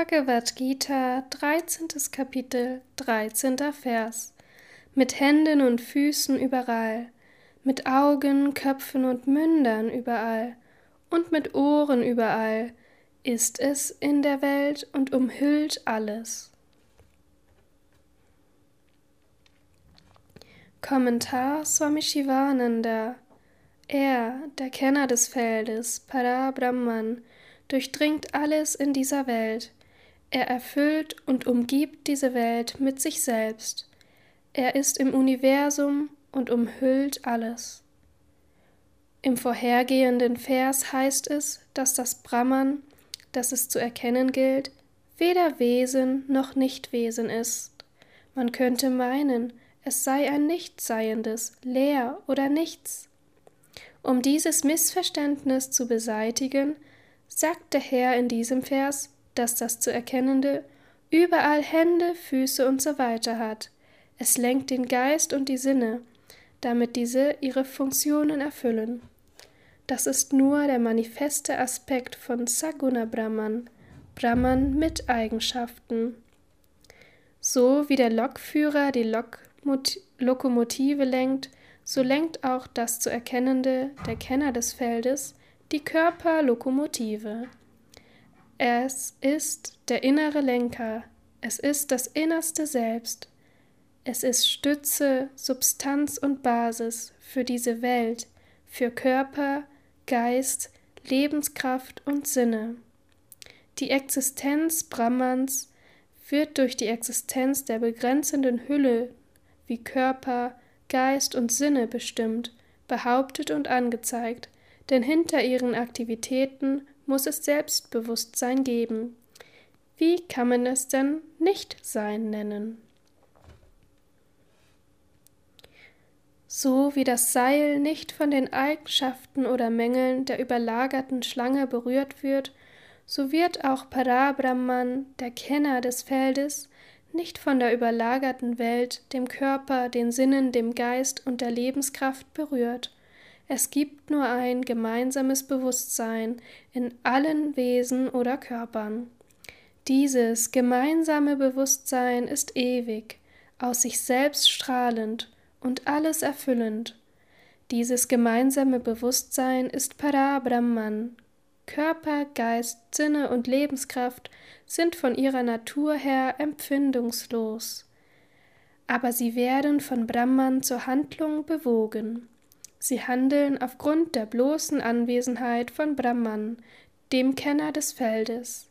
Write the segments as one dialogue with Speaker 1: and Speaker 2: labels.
Speaker 1: Bhagavad Gita, 13. Kapitel, 13. Vers. Mit Händen und Füßen überall, mit Augen, Köpfen und Mündern überall und mit Ohren überall ist es in der Welt und umhüllt alles. Kommentar Swami Shivananda Er, der Kenner des Feldes, Parabrahman, durchdringt alles in dieser Welt. Er erfüllt und umgibt diese Welt mit sich selbst. Er ist im Universum und umhüllt alles. Im vorhergehenden Vers heißt es, dass das Brahman, das es zu erkennen gilt, weder Wesen noch Nichtwesen ist. Man könnte meinen, es sei ein Nichtseiendes, leer oder nichts. Um dieses Missverständnis zu beseitigen, sagt der Herr in diesem Vers, dass das zu Erkennende überall Hände, Füße und so weiter hat. Es lenkt den Geist und die Sinne, damit diese ihre Funktionen erfüllen. Das ist nur der manifeste Aspekt von Saguna Brahman, Brahman mit Eigenschaften. So wie der Lokführer die Lok Lokomotive lenkt, so lenkt auch das zu Erkennende, der Kenner des Feldes, die Körperlokomotive. Es ist der innere Lenker, es ist das innerste Selbst, es ist Stütze, Substanz und Basis für diese Welt, für Körper, Geist, Lebenskraft und Sinne. Die Existenz Brahmans wird durch die Existenz der begrenzenden Hülle wie Körper, Geist und Sinne bestimmt, behauptet und angezeigt, denn hinter ihren Aktivitäten muss es Selbstbewusstsein geben. Wie kann man es denn nicht sein nennen? So wie das Seil nicht von den Eigenschaften oder Mängeln der überlagerten Schlange berührt wird, so wird auch Parabrahman, der Kenner des Feldes, nicht von der überlagerten Welt, dem Körper, den Sinnen, dem Geist und der Lebenskraft berührt. Es gibt nur ein gemeinsames Bewusstsein in allen Wesen oder Körpern. Dieses gemeinsame Bewusstsein ist ewig, aus sich selbst strahlend und alles erfüllend. Dieses gemeinsame Bewusstsein ist Parabrahman. Körper, Geist, Sinne und Lebenskraft sind von ihrer Natur her empfindungslos. Aber sie werden von Brahman zur Handlung bewogen. Sie handeln aufgrund der bloßen Anwesenheit von Brahman, dem Kenner des Feldes.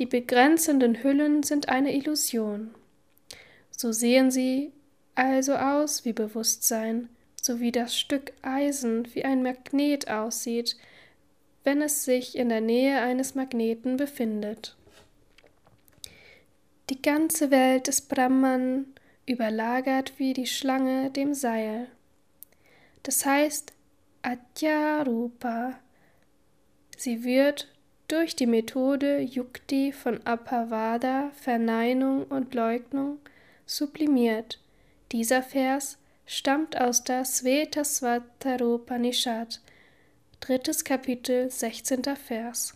Speaker 1: Die begrenzenden Hüllen sind eine Illusion. So sehen sie also aus wie Bewusstsein, so wie das Stück Eisen wie ein Magnet aussieht, wenn es sich in der Nähe eines Magneten befindet. Die ganze Welt des Brahman überlagert wie die Schlange dem Seil. Das heißt Atyarupa. Sie wird durch die Methode Yukti von Apavada, Verneinung und Leugnung sublimiert. Dieser Vers stammt aus der Svetasvataropanishad, drittes Kapitel, 16. Vers.